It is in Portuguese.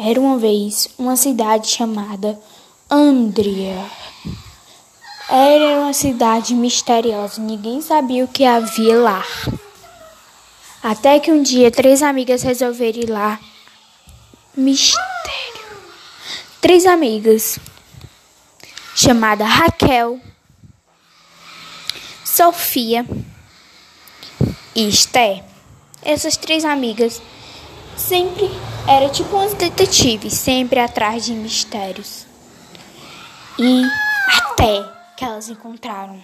Era uma vez uma cidade chamada Andria. Era uma cidade misteriosa, ninguém sabia o que havia lá. Até que um dia três amigas resolveram ir lá. Mistério. Três amigas, chamada Raquel, Sofia e Esté. Essas três amigas sempre era tipo umas detetives, sempre atrás de mistérios. E até que elas encontraram